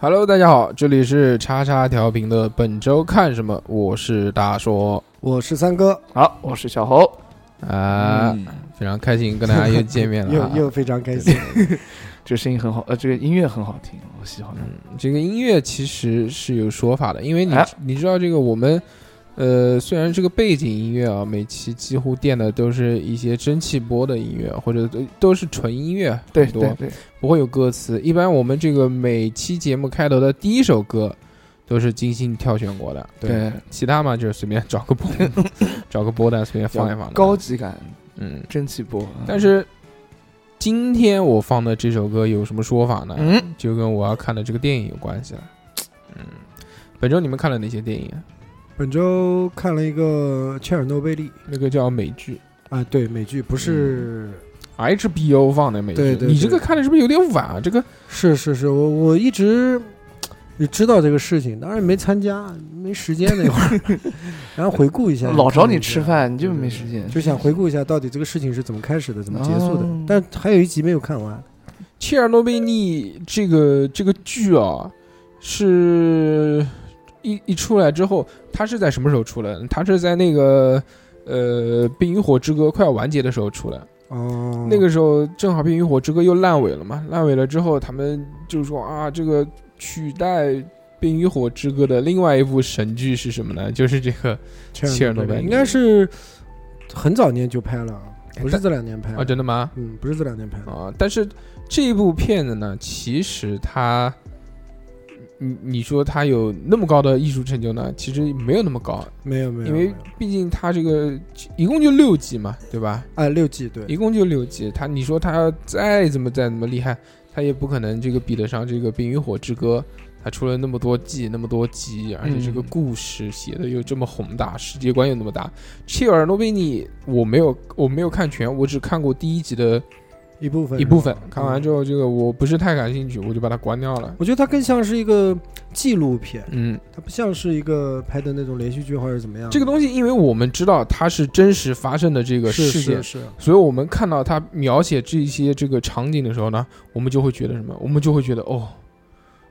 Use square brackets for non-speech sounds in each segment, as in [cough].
Hello，大家好，这里是叉叉调频的本周看什么，我是大硕我是三哥，好，我是小侯。啊，嗯非常开心跟大家又见面了啊。[laughs] 又又非常开心。[laughs] 这声音很好，呃，这个音乐很好听，我喜欢。嗯，这个音乐其实是有说法的，因为你、哎你知道这个我们。呃，虽然这个背景音乐啊，每期几乎垫的都是一些蒸汽波的音乐，或者都都是纯音乐，对对对，不会有歌词。一般我们这个每期节目开头的第一首歌都是精心挑选过的，对，其他嘛就是随便找个波，[laughs] 找个波段随便放一放。高级感，嗯，蒸汽波。但是今天我放的这首歌有什么说法呢？嗯，就跟我要看的这个电影有关系了。嗯，本周你们看了哪些电影啊？本周看了一个《切尔诺贝利》那个叫美剧啊，对，美剧不是，HBO 放的美剧。对对对你这个看的是不是有点晚啊？这个是是是，我我一直也 [tsk] 知道这个事情，当然没参加，没时间那会儿，[laughs] 然后回顾一下，老找你吃，饭，你就没时间。就想回顾一下到底这个事情是怎么开始的，怎么结束的哦。但还有一集没有看完，切尔诺贝利这个这个剧啊，是一一出来之后，它是在什么时候出来的？它是在那个呃《冰与火之歌》快要完结的时候出来。哦，那个时候正好《冰与火之歌》又烂尾了嘛，烂尾了之后，他们就说啊，这个取代《冰与火之歌》的另外一部神剧是什么呢？[laughs] 就是这个切尔诺贝利应该是很早年就拍了，不是这两年拍啊，的，真的吗？嗯，不是这两年拍的，啊，但是这一部片子呢，其实它，你你说他有那么高的艺术成就呢？其实没有那么高，没有没有，因为毕竟他这个一共就六集嘛，对吧？啊六季对，一共就六集，他你说他再怎么再怎么厉害，他也不可能这个比得上这个《冰与火之歌》。他出了那么多季，那么多集，而且这个嗯故事写的又这么宏大，世界观又那么大。切尔诺贝利我没有我没有看全，我只看过第一集的一部分。一部分，看完之后，这个我不是太感兴趣，我就把它关掉了。我觉得它更像是一个纪录片，嗯，它不像是一个拍的那种连续剧或者怎么样。这个东西，因为我们知道它是真实发生的这个事件，是是，所以我们看到它描写这些这个场景的时候呢，我们就会觉得什么？我们就会觉得哦，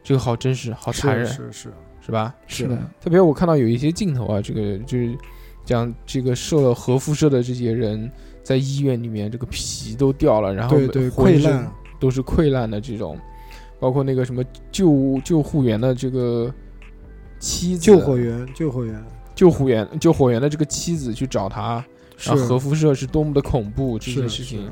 这个好真实，好残忍，是是。是吧？是的，特别我看到有一些镜头啊，这个就是讲这个受了核辐射的这些人在医院里面，这个皮都掉了，然后对对溃烂，都是溃烂的这种，包括那个什么救救护员的这个妻子，救火员救火员。救护员救火员的这个妻子去找他，然后核辐射是多么的恐怖这些是事情。是。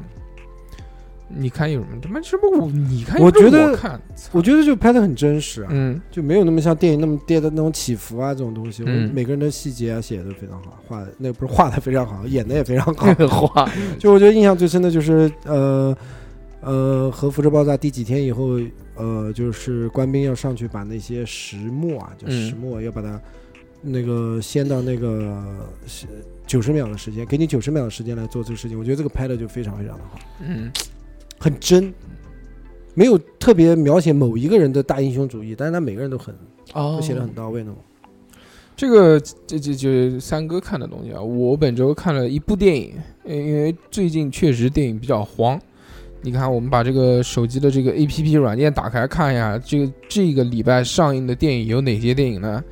你看有什么？他妈什么我？你看我觉得我看，我觉得就拍的很真实啊，嗯，就没有那么像电影那么跌的那种起伏啊这种东西。我嗯每个人的细节啊写的非常好，画的那不是画的非常好，[laughs] 演的也非常好。话就我觉得印象最深的就是呃呃核辐射爆炸第几天以后，呃就是官兵要上去把那些石墨啊，就嗯石墨要把它那个掀到那个九十秒的时间，给你九十秒的时间来做这个事情。我觉得这个拍的就非常非常的好，嗯，很真，没有特别描写某一个人的大英雄主义，但是他每个人都很哦都写的很到位那种。这个这这就是三哥看的东西啊。我本周看了一部电影，呃因为最近确实电影比较黄。你看，我们把这个手机的这个 A P P 软件打开看一下，这个这个礼拜上映的电影有哪些电影呢？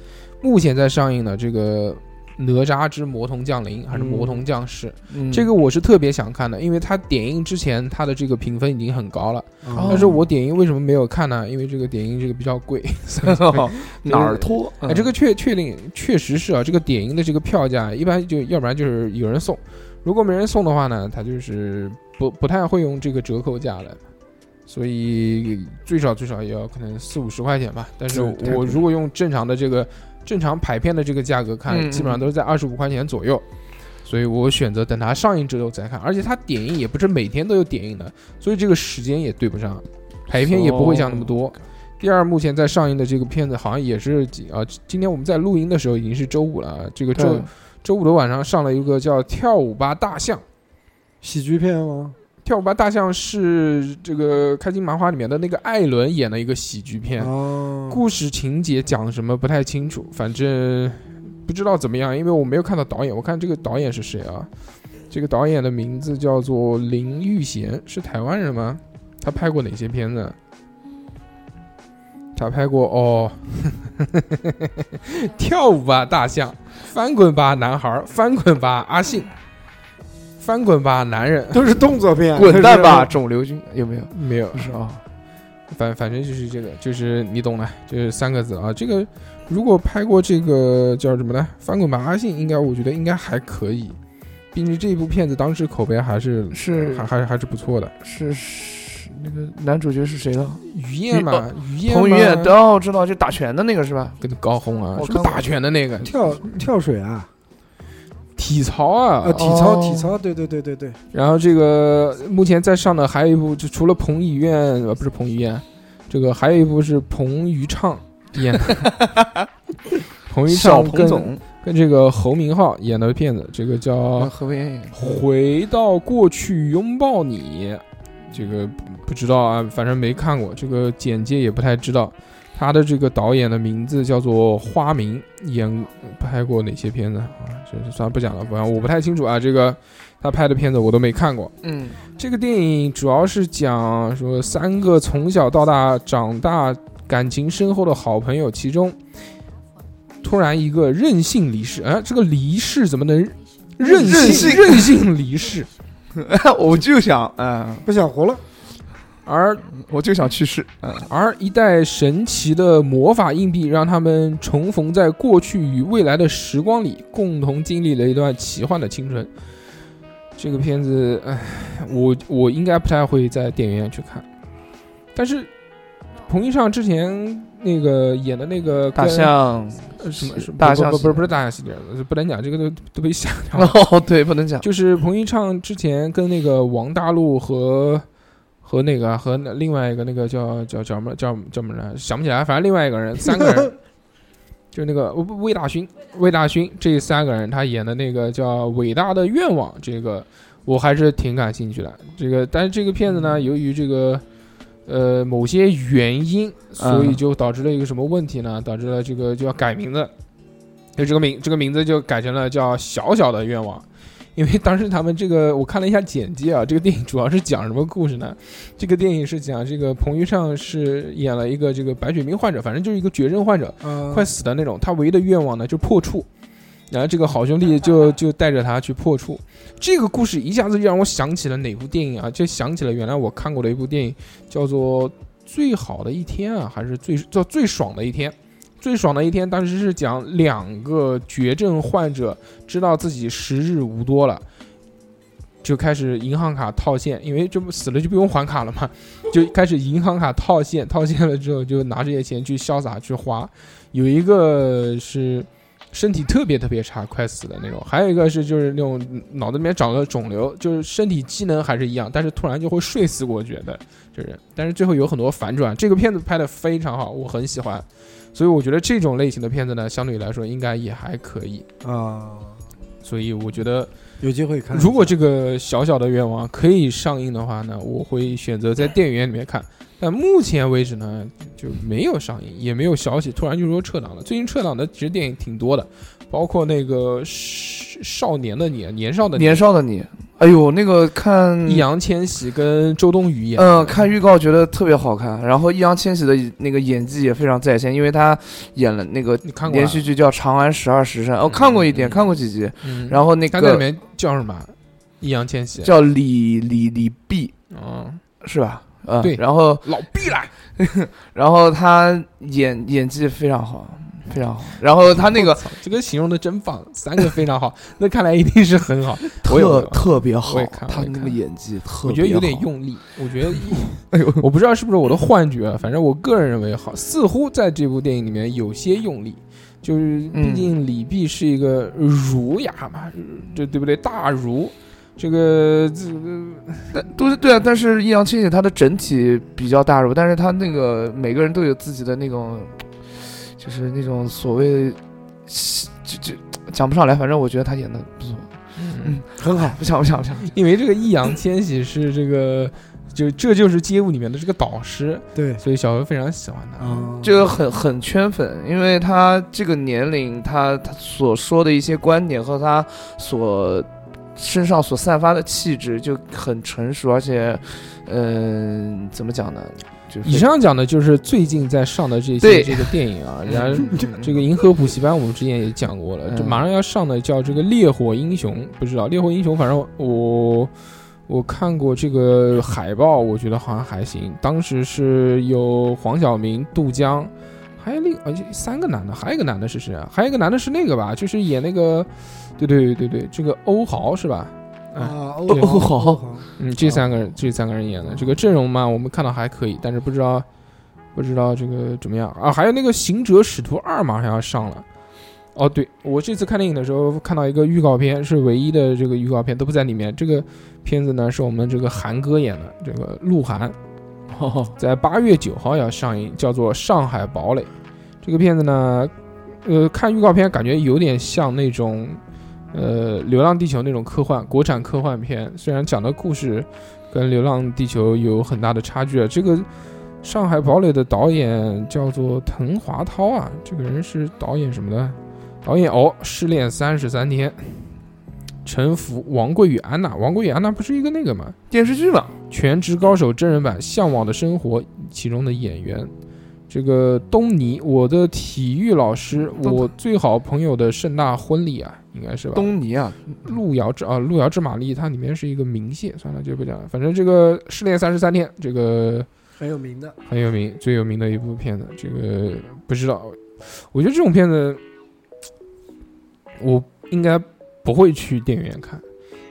目前在上映的这个《哪吒之魔童降临》还是《魔童降世》嗯这个我是特别想看的，因为它点映之前它的这个评分已经很高了。啊但是我点映为什么没有看呢？因为这个点映这个比较贵。[laughs] [laughs] 哪儿拖？哎，这个确确定确实是啊，这个点映的这个票价一般就要不然就是有人送，如果没人送的话呢，他就是不不太会用这个折扣价了，所以最少最少也要可能四五十块钱吧。但是我如果用正常的这个正常排片的这个价格看，嗯基本上都是在二十五块钱左右。所以我选择等它上映之后再看，而且它点映也不是每天都有点映的，所以这个时间也对不上，排片也不会像那么多。第二，目前在上映的这个片子好像也是几啊，今天我们在录音的时候已经是周五了啊，这个周周五的晚上上了一个叫《跳舞吧大象》。喜剧片吗？跳舞吧大象是这个开心麻花里面的那个艾伦演的一个喜剧片，哦，故事情节讲什么不太清楚，反正不知道怎么样，因为我没有看到导演。我看这个导演是谁啊？这个导演的名字叫做林玉贤，是台湾人吗？他拍过哪些片子？他拍过哦，[laughs] 跳舞吧大象，翻滚吧男孩儿，翻滚吧阿信，翻滚吧男人，都是动作片，滚蛋吧，肿瘤君有没有？没有不，是啊，反反正就是这个，就是你懂的，就是三个字啊。这个如果拍过这个叫什么呢？翻滚吧阿信，应该我觉得应该还可以，毕竟这一部片子当时口碑还是是还还还是不错的。是是那个男主角是谁了？于燕嘛，于燕彭于嘛晏，哦，知道，就打拳的那个是吧？跟高红啊，我看过什么打拳的那个跳跳水啊，体操啊。啊，，体操哦。体操，对对对对对，然后这个目前在上的还有一部，就除了彭于晏，呃，不是彭于晏，这个还有一部是彭于畅演的，[laughs] 彭于畅跟彭总，跟这个侯明昊演的片子，这个叫回到过去拥抱你》，这个不不知道啊，反正没看过，这个简介也不太知道。他的这个导演的名字叫做花明，演拍过哪些片子啊？这这算了不讲了，反正我不太清楚啊。这个他拍的片子我都没看过。嗯，这个电影主要是讲说三个从小到大长大感情深厚的好朋友，其中突然一个任性离世，哎，这个离世怎么能任任性性任性离世？[laughs] 我就想，嗯，不想活了，而我就想去世，嗯，而一代神奇的魔法硬币让他们重逢在过去与未来的时光里，共同经历了一段奇幻的青春。这个片子，唉，我我应该不太会在电影院去看，但是彭昱畅之前那个演的那个大跟象，呃什么什么大象不不不不是大象系列，不能讲这个都都被吓掉了。[laughs] 哦，对，不能讲，就是彭昱畅之前跟那个王大陆和和那个和那另外一个那个叫叫叫什么叫叫什么来想不起来，反正另外一个人三个人，[laughs] 就那个魏魏大勋魏大勋这三个人他演的那个叫《伟大的愿望》，这个我还是挺感兴趣的。这个但是这个片子呢，由于这个。呃，某些原因，所以就导致了一个什么问题呢？导致了这个就要改名字，就这个名这个名字就改成了叫《小小的愿望》。因为当时他们这个，我看了一下简介啊，这个电影主要是讲什么故事呢？这个电影是讲这个彭昱畅是演了一个这个白血病患者，反正就是一个绝症患者，啊，快死的那种。他唯一的愿望呢，就是破处。然后这个好兄弟就 [laughs] 就带着他去破处。这个故事一下子就让我想起了哪部电影啊？就想起了原来我看过的一部电影，叫做《最好的一天》啊，还是最叫最爽的一天。最爽的一天，当时是讲两个绝症患者知道自己时日无多了，就开始银行卡套现，因为这不死了就不用还卡了嘛，就开始银行卡套现，套现了之后就拿这些钱去潇洒去花。有一个是身体特别特别差，快死的那种；还有一个是就是那种脑子里面长了肿瘤，就是身体机能还是一样，但是突然就会睡死过去的这人。但是最后有很多反转，这个片子拍的非常好，我很喜欢。所以我觉得这种类型的片子呢，相对来说应该也还可以。啊，所以我觉得，有机会看。如果这个小小的愿望可以上映的话呢，我会选择在电影院里面看。但目前为止呢，就没有上映，也没有消息，突然就说撤档了。最近撤档的其实电影挺多的，包括那个少少年的你，年少的你年少的你，哎呦，那个看易烊千玺跟周冬雨演，嗯，看预告觉得特别好看，然后易烊千玺的那个演技也非常在线，因为他演了那个连续剧叫《长安十二时辰》，哦，看过一点，嗯看过几集，嗯，然后那个他在里面叫什么？易烊千玺，叫李李李碧嗯，是吧？呃，对然后老毕啦，[laughs] 然后他演演技非常好，非常好，然后他那个这个形容的真棒，三个非常好，那看来一定是很好。特特别好他那个演技特别好，我觉得有点用力，我觉得，[laughs] 哎呦，我不知道是不是我的幻觉，反正我个人认为好，似乎在这部电影里面有些用力，就是嗯毕竟李泌是一个儒雅嘛，这对不对？大儒，这个这个但都是对啊，但是易烊千玺他的整体比较大入，但是他那个每个人都有自己的那种，就是那种所谓，就就讲不上来，反正我觉得他演的不错，嗯，很好，不想不想不想，[laughs] 因为这个易烊千玺是这个。就这就是街舞里面的这个导师，对所以小何非常喜欢他。啊，这个很很圈粉，因为他这个年龄，他他所说的一些观点和他所身上所散发的气质就很成熟，而且，嗯、怎么讲呢？就是以上讲的就是最近在上的这些这个电影啊，[laughs] 然后这个银河补习班我们之前也讲过了，这嗯马上要上的叫这个烈火英雄，不知道烈火英雄，反正我我看过这个海报，我觉得好像还行。当时是有黄晓明、杜江，还有另而且三个男的，还有一个男的是谁啊？还有一个男的是那个吧，就是演那个，对对对对，这个欧豪是吧？哎啊，欧欧豪 [laughs] 嗯，这三个人，这三个人演的这个阵容嘛，我们看到还可以，但是不知道不知道这个怎么样啊？还有那个《行者使徒二》马上要上了。哦，对我这次看电影的时候看到一个预告片，是唯一的这个预告片都不在里面。这个片子呢是我们这个韩哥演的，这个鹿晗，哦在八月九号要上映，叫做《上海堡垒》。这个片子呢，呃，看预告片感觉有点像那种，呃，《流浪地球》那种科幻国产科幻片，虽然讲的故事跟《流浪地球》有很大的差距啊。这个《上海堡垒》的导演叫做滕华涛啊，这个人是导演什么的？导演哦，《失恋三十三天》。沉浮，王贵与安娜，王贵与安娜不是一个那个吗？电视剧嘛，《全职高手》真人版《向往的生活》其中的演员，这个东尼，我的体育老师，我最好朋友的盛大婚礼啊，应该是吧？东尼啊，路遥知啊，路遥知马力，它里面是一个明谢，算了就不讲了。反正这个《失恋三十三天》这个很有名的，很有名，最有名的一部片子。这个不知道，我觉得这种片子，我应该不会去电影院看，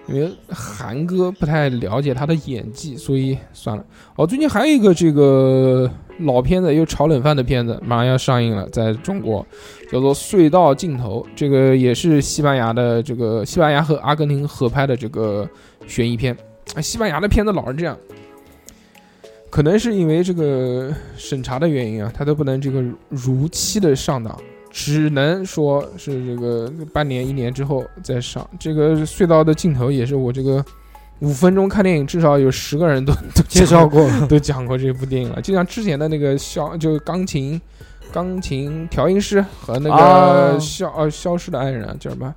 因为韩哥不太了解他的演技，所以算了。哦，最近还有一个这个老片子，又炒冷饭的片子，马上要上映了，在中国叫做《隧道尽头》，这个也是西班牙的这个西班牙和阿根廷合拍的这个悬疑片。哎西班牙的片子老是这样。可能是因为这个审查的原因啊，它都不能这个如期的上档，只能说是这个半年一年之后再上。这个隧道的尽头也是我这个五分钟看电影，至少有十个人都 [laughs] 都介绍过，[laughs] 都讲过这部电影了。就像之前的那个消，就钢琴钢琴调音师和那啊个消呃消失的爱人啊叫什么？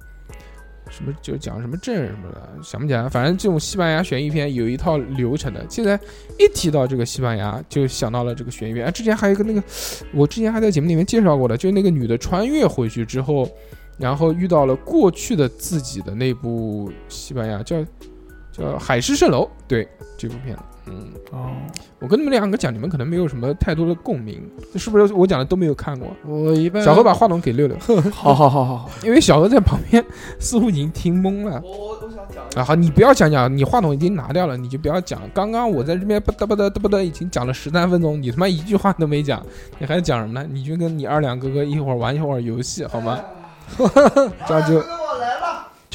什么就讲什么证什么的，想不起来。反正这种西班牙悬疑片有一套流程的。现在一提到这个西班牙，就想到了这个悬疑片。啊，之前还有一个那个，我之前还在节目里面介绍过的，就是那个女的穿越回去之后，然后遇到了过去的自己的那部西班牙叫叫《海市蜃楼》，对这部片子，嗯。哦，我跟你们两个讲，你们可能没有什么太多的共鸣，这是不是我讲的都没有看过？我一般小何把话筒给六六，[laughs] 好好好好好，因为小何在旁边似乎已经听懵了。我我想讲啊，好，你不要讲讲，你话筒已经拿掉了，你就不要讲。刚刚我在这边不得不得不得已经讲了十三分钟，你他妈一句话都没讲，你还讲什么呢？你就跟你二两哥哥一会儿玩一会儿游戏好吗？[laughs] 这样就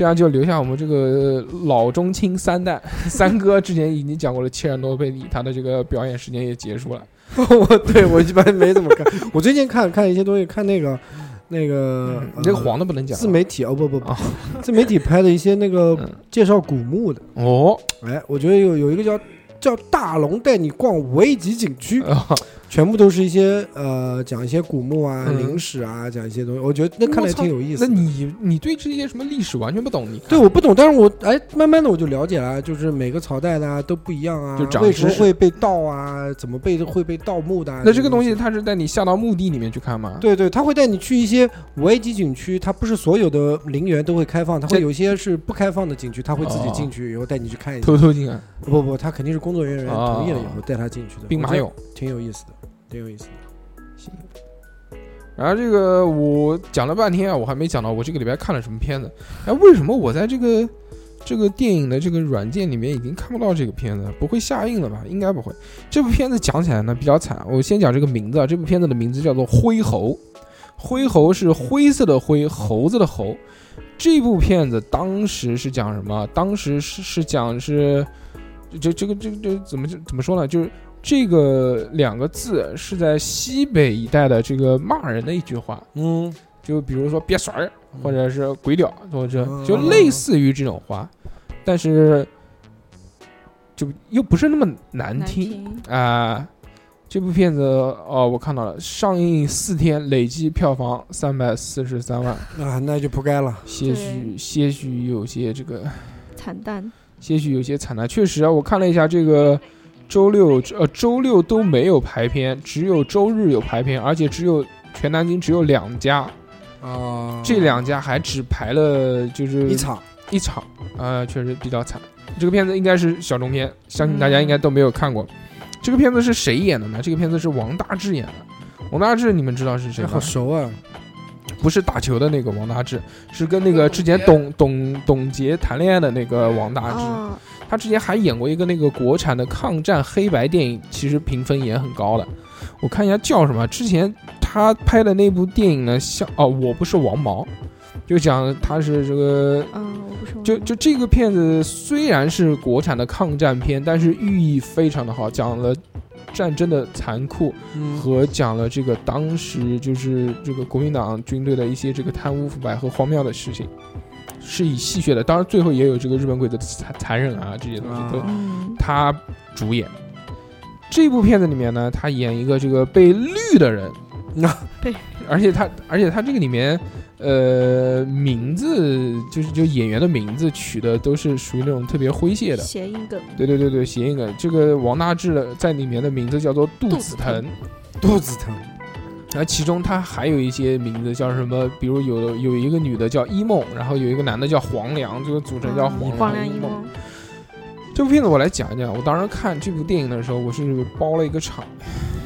这样就留下我们这个老中青三代。[laughs] 三哥之前已经讲过了切尔诺贝利，他的这个表演时间也结束了。[laughs] 我对我一般没怎么看，我最近看看一些东西，看那个那个你这个呃黄的不能讲自媒体哦不不不啊，自媒体拍的一些那个嗯介绍古墓的，哦，哎，我觉得有有一个叫叫大龙带你逛五 A 级景区，[laughs] 啊全部都是一些呃讲一些古墓啊、嗯陵史啊，讲一些东西，我觉得那看来挺有意思那。你你对这些什么历史完全不懂？你看对，我不懂，但是我哎，慢慢的我就了解了，就是每个朝代的啊都不一样啊就，长为什么知识会被盗啊？怎么被会被盗墓的啊？那这个东东西它是带你下到墓地里面去看吗？对对，他会带你去一些五 A 级景区，它不是所有的陵园都会开放，它会这有一些是不开放的景区，他会自己哦进去以后带你去看一下。偷偷进啊，不不，他肯定是工作人员哦同意了以后带他进去的。兵马俑。挺有意思的，挺有意思的。行。然后这个我讲了半天啊，我还没讲到我这个礼拜看了什么片子。哎，为什么我在这个这个电影的这个软件里面已经看不到这个片子？不会下映了吧？应该不会。这部片子讲起来呢比较惨，我先讲这个名字啊。这部片子的名字叫做《灰猴》，灰猴是灰色的灰，猴子的猴。这部片子当时是讲什么？当时是是讲是这这个这个这怎么怎么说呢？就是这个两个字是在西北一带的这个骂人的一句话，嗯，就比如说别甩儿，或者是鬼屌，或者嗯就类似于这种话，但是就又不是那么难听。啊。这部片子哦，我看到了，上映四天累计票房三百四十三万，啊，那就不该了。些许些许有些这个惨淡。些许有些惨淡。确实啊，我看了一下这个周六呃周六都没有排片，只有周日有排片，而且只有全南京只有两家，啊，这两家还只排了就是一场一场，呃，确实比较惨。这个片子应该是小众片，相信大家应该都没有看过。这个片子是谁演的呢？这个片子是王大治演的。王大治你们知道是谁吗这好？熟啊，不是打球的那个王大治，是跟那个之前董董董洁谈恋爱的那个王大治。哦，他之前还演过一个那个国产的抗战黑白电影，其实评分也很高的。我看一下叫什么，之前他拍的那部电影呢，像哦，我不是王毛，就讲他是这个嗯，我不是我就就这个片子虽然是国产的抗战片，但是寓意非常的好，讲了战争的残酷嗯和讲了这个当时就是这个国民党军队的一些这个贪污腐败和荒谬的事情，是以戏谑的。当然最后也有这个日本鬼子残残忍啊这些东西都他主演。这部片子里面呢，他演一个这个被绿的人，那 [laughs] 被而且他而且他这个里面，呃，名字就是就演员的名字取的都是属于那种特别诙谐的，谐音梗，对对对对，谐音梗。这个王大治的在里面的名字叫做杜子腾，肚子疼，然后其中他还有一些名字叫什么，比如有有一个女的叫一梦，然后有一个男的叫黄粱，这个组成叫嗯黄黄粱一梦。粱一梦，这部片子我来讲一讲，我当时看这部电影的时候，我是包了一个场，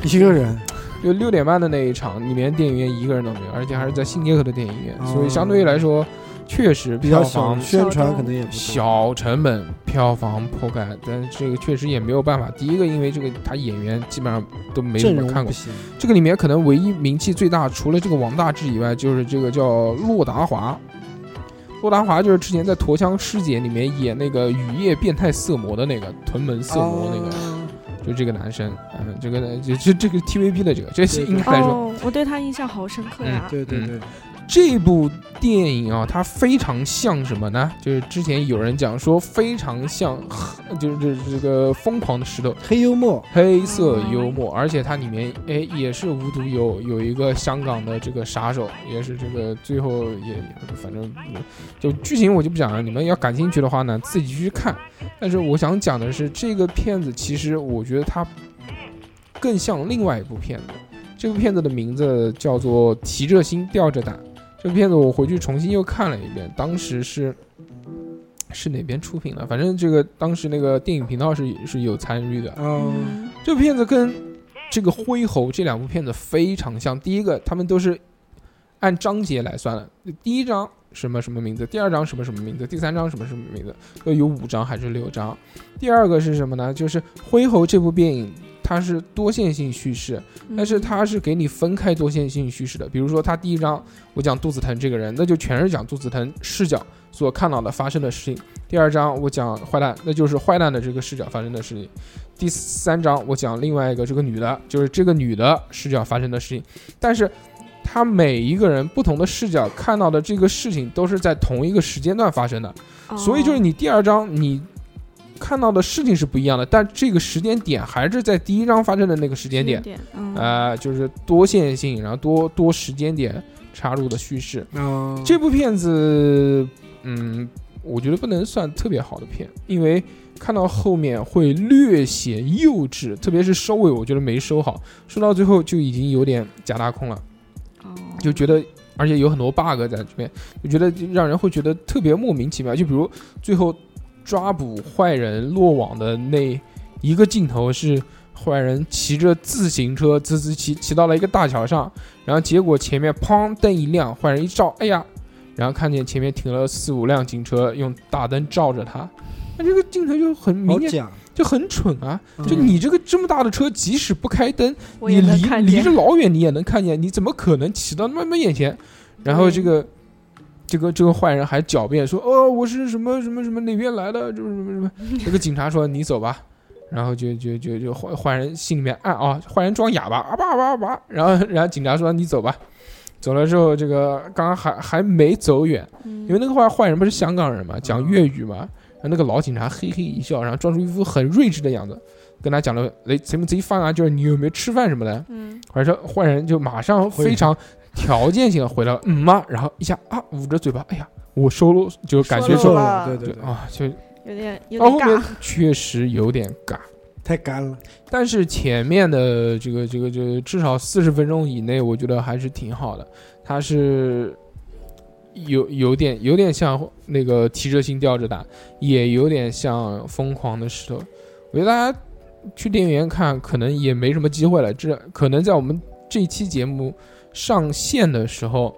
一个人就六点半的那一场，里面电影院一个人都没有，而且还是在新街口的电影院，哦。所以相对于来说，确实比较票房小，宣传可能也不多。小成本，票房破盖，但是这个确实也没有办法。第一个，因为这个他演员基本上都没怎么看过，这个里面可能唯一名气最大，除了这个王大治以外，就是这个叫洛达华。洛达华就是之前在《驼枪师姐》里面演那个雨夜变态色魔的那个屯门色魔那个，啊就这个男生，嗯，这个呢就就这个 TVB 的这个，这应该来说，哦，我对他印象好深刻呀。嗯对对对，这部电影啊，它非常像什么呢？就是之前有人讲说非常像，就是这这个疯狂的石头，黑幽默，黑色幽默，而且它里面哎也是无独有有一个香港的这个杀手，也是这个最后也反正就剧情我就不讲了，你们要感兴趣的话呢自己去看。但是我想讲的是，这个片子其实我觉得它更像另外一部片子，这部片子的名字叫做《提着心吊着胆》。这部片子我回去重新又看了一遍，当时是是哪边出品的？反正这个当时那个电影频道是是有参与的。这部片子跟这个《灰猴》这两部片子非常像。第一个，他们都是按章节来算的，第一章什么什么名字，第二章什么什么名字，第三章什么什么名字，都有五章还是六章。第二个是什么呢？就是《灰猴》这部电影，它是多线性叙事，但是它是给你分开多线性叙事的。比如说，它第一章我讲杜子腾这个人，那就全是讲杜子腾视角所看到的发生的事情。第二章我讲坏蛋，那就是坏蛋的这个视角发生的事情。第三章我讲另外一个这个女的，就是这个女的视角发生的事情。但是，他每一个人不同的视角看到的这个事情都是在同一个时间段发生的，哦所以就是你第二章你看到的事情是不一样的，但这个时间点还是在第一章发生的那个时间点。点，嗯，啊、就是多线性，然后多多时间点插入的叙事。嗯，这部片子，嗯，我觉得不能算特别好的片，因为看到后面会略显幼稚，特别是收尾，我觉得没收好，收到最后就已经有点假大空了，哦就觉得。而且有很多 bug 在这边，就觉得让人会觉得特别莫名其妙。就比如最后抓捕坏人落网的那一个镜头是坏人骑着自行车滋滋骑骑到了一个大桥上，然后结果前面砰灯一亮，坏人一照，哎呀，然后看见前面停了四五辆警车，用大灯照着他，那这个镜头就很明显，就很蠢啊！嗯就你这个这么大的车，即使不开灯，我也能你离离看见着老远你也能看见，你怎么可能骑到那么眼前？然后这个这个这个坏人还狡辩说：“哦，我是什么什么什么哪边来的，就是什么什么。[laughs] ”这个警察说：“你走吧。”然后就就就就坏坏人心里面暗啊，坏人装哑巴啊吧啊吧啊吧，然后然后警察说：“你走吧。”走了之后，这个刚刚还还没走远，因因为那个坏坏人不是香港人嘛，讲粤语嘛，然后那个老警察嘿嘿一笑，然后装出一副很睿智的样子，跟他讲了：“你怎么自己饭啊？就是你有没有吃饭什么的。”嗯坏人说坏人就马上非常条件性的回了嗯吗？然后一下啊捂着嘴巴，哎呀，我收了，就感觉说说了对对对，啊就有点有点尬。确实有点尬。太干了。但是前面的这个这个这个至少四十分钟以内，我觉得还是挺好的。它是有有点有点像那个提着心吊着胆，也有点像疯狂的石头。我觉得大家去电影院看可能也没什么机会了，这可能在我们这一期节目上线的时候，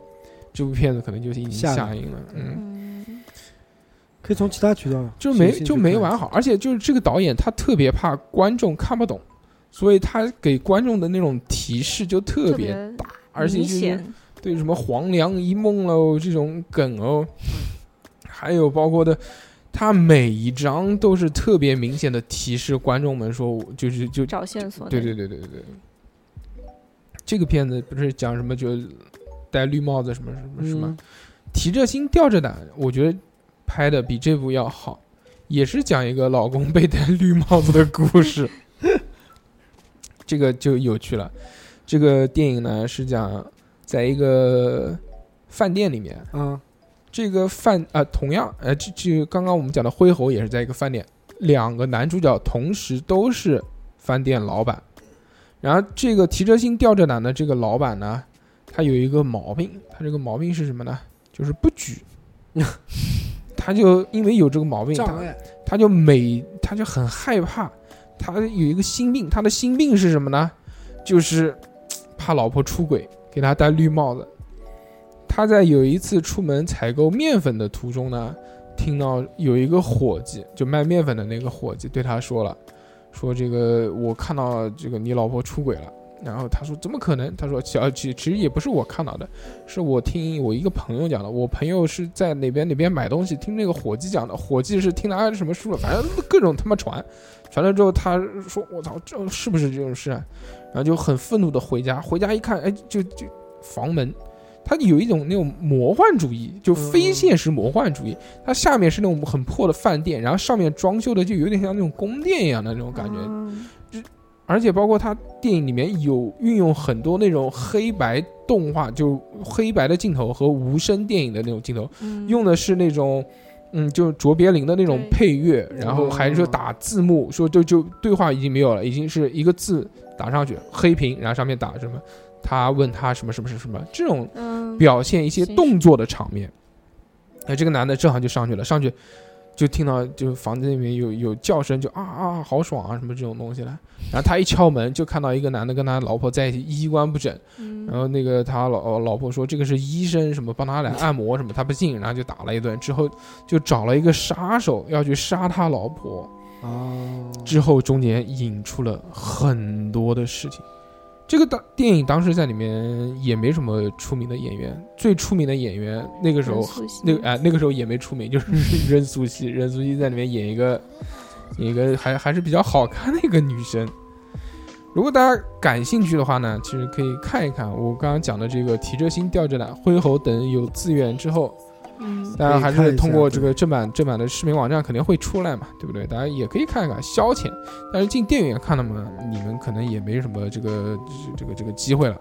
这部片子可能就已经下下映了。嗯。嗯，可以从其他渠道就没就没玩好，而且就是这个导演他特别怕观众看不懂，所以他给观众的那种提示就特别，大，而且就是对什么黄粱一梦喽这种梗哦，还有包括的，他每一章都是特别明显的提示观众们说，就是就找线索。对对对对对对，这个片子不是讲什么就戴绿帽子什么什么什么，嗯。提着心吊着胆，我觉得拍的比这部要好，也是讲一个老公被戴绿帽子的故事，[laughs] 这个就有趣了。这个电影呢是讲在一个饭店里面，啊，这个饭啊、同样，呃，这这刚刚我们讲的灰猴也是在一个饭店，两个男主角同时都是饭店老板，然后这个提着心吊着胆的这个老板呢，他有一个毛病，他这个毛病是什么呢？就是不举，[laughs] 他就因为有这个毛病，他他就每他就很害怕，他有一个心病，他的心病是什么呢？就是怕老婆出轨，给他戴绿帽子。他在有一次出门采购面粉的途中呢，听到有一个伙计，就卖面粉的那个伙计对他说了，说这个我看到这个你老婆出轨了。然后他说怎么可能？他说小其其实也不是我看到的，是我听我一个朋友讲的。我朋友是在哪边哪边买东西，听那个伙计讲的。伙计是听他什么说了，反正各种他妈传，传了之后他说我操，这是不是这种事啊？然后就很愤怒的回家，回家一看，哎，就就房门，他有一种那种魔幻主义，就非现实魔幻主义。它下面是那种很破的饭店，然后上面装修的就有点像那种宫殿一样的那种感觉，就而且包括它电影里面有运用很多那种黑白动画，就黑白的镜头和无声电影的那种镜头，嗯用的是那种。嗯，就卓别林的那种配乐，然后还是打字幕，说就就对话已经没有了，已经是一个字打上去，黑屏，然后上面打什么，他问他什么什么什么什么，这种嗯表现一些动作的场面。哎，这个男的正好就上去了，上去就听到就房间里面有有叫声，就啊啊好爽啊什么这种东西了。然后他一敲门，就看到一个男的跟他老婆在一起衣冠不整，嗯然后那个他老老婆说这个是医生什么帮他来按摩什么，他不信，然后就打了一顿，之后就找了一个杀手要去杀他老婆。哦，之后中间引出了很多的事情。这个当电影当时在里面也没什么出名的演员，最出名的演员那个时候那个哎、那个时候也没出名，就是 [laughs] 任素汐，任素汐在里面演一个演一个还还是比较好看的一个女生。如果大家感兴趣的话呢，其实可以看一看我刚刚讲的这个提着心吊着胆、灰猴等有资源之后，嗯大家还是通过这个正版正版的视频网站肯定会出来嘛，对不对？大家也可以看看消遣，但是进电影院看了嘛，你们可能也没什么这个这个这个机会了，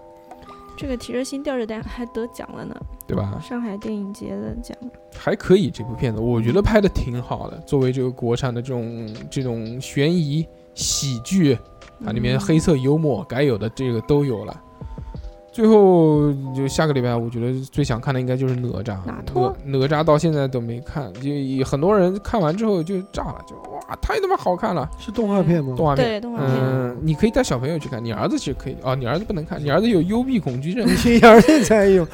这个提着心吊着胆还得奖了呢，对吧？上海电影节的奖。还可以，这部片子我觉得拍的挺好的，作为这个国产的这种这种悬疑喜剧，啊里面嗯黑色幽默该有的这个都有了。最后就下个礼拜，我觉得最想看的应该就是哪吒。哪吒哪哪吒到现在都没看，就很多人看完之后就炸了，就哇太他妈好看了，是动画片吗？动画片。对动画片，嗯，你可以带小朋友去看，你儿子其实可以哦，你儿子不能看，你儿子有幽闭恐惧症，[laughs] 你儿子才有，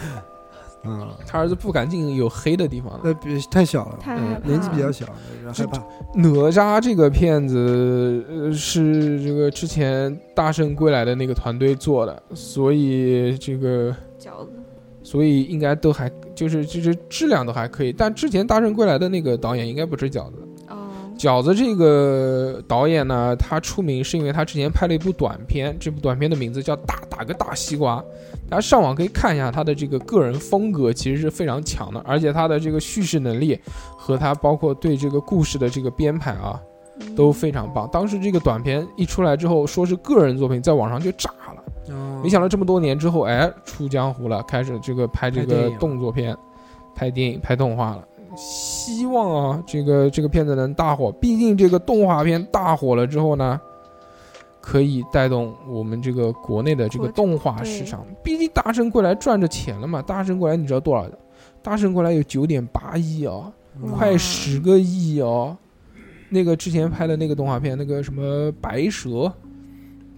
嗯，他儿子不敢进有黑的地方了。那比太小了，嗯太害怕年纪比较了小，害怕。哪吒这个片子呃是这个之前大圣归来的那个团队做的，所以这个饺子，所以应该都还就是就是质量都还可以。但之前大圣归来的那个导演应该不是饺子，哦，饺子这个导演呢，他出名是因为他之前拍了一部短片，这部短片的名字叫《大打个大西瓜》，大家上网可以看一下他的这个个人风格，其实是非常强的，而且他的这个叙事能力和他包括对这个故事的这个编排啊，嗯都非常棒。当时这个短片一出来之后，说是个人作品，在网上就炸了。哦没想到这么多年之后，哎，出江湖了，开始这个拍这个动作片、拍电影、拍动画了。希望啊，这个这个片子能大火。毕竟这个动画片大火了之后呢，可以带动我们这个国内的这个动画市场。毕竟《大圣归来》赚着钱了嘛，《大圣归来》你知道多少？《大圣归来》有九点八亿啊，哇快十个亿哦。那个之前拍的那个动画片，那个什么白蛇，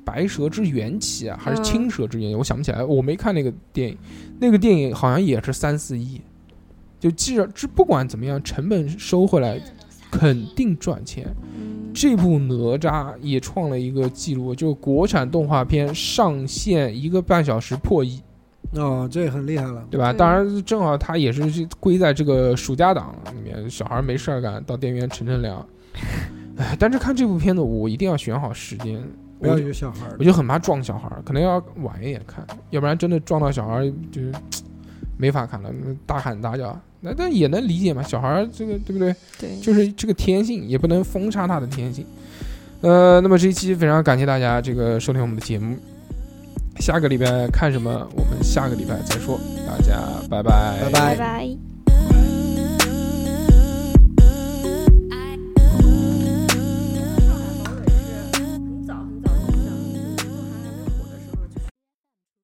白蛇之缘起啊，还是嗯青蛇之缘起？我想不起来，我没看那个电影。那个电影好像也是三四亿，就既然这不管怎么样，成本收回来肯定赚钱。嗯，这部哪吒也创了一个记录，就国产动画片上线一个半小时破亿，哦，这也很厉害了。对吧？对当然，正好它也是归在这个暑假档里面，小孩没事儿干，到电影院乘乘凉。哎，但是看这部片子，我一定要选好时间，不要我就有小孩儿我就很怕撞小孩儿，可能要晚一点看，要不然真的撞到小孩儿就是没法看了，大喊大叫。那但也能理解嘛，小孩儿这个对不对？对，就是这个天性，也不能封杀他的天性。呃，那么这一期非常感谢大家这个收听我们的节目，下个礼拜看什么，我们下个礼拜再说。大家拜拜，拜拜拜拜。